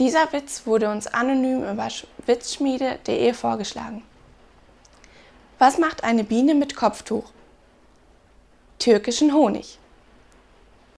Dieser Witz wurde uns anonym über witzschmiede.de vorgeschlagen. Was macht eine Biene mit Kopftuch? Türkischen Honig.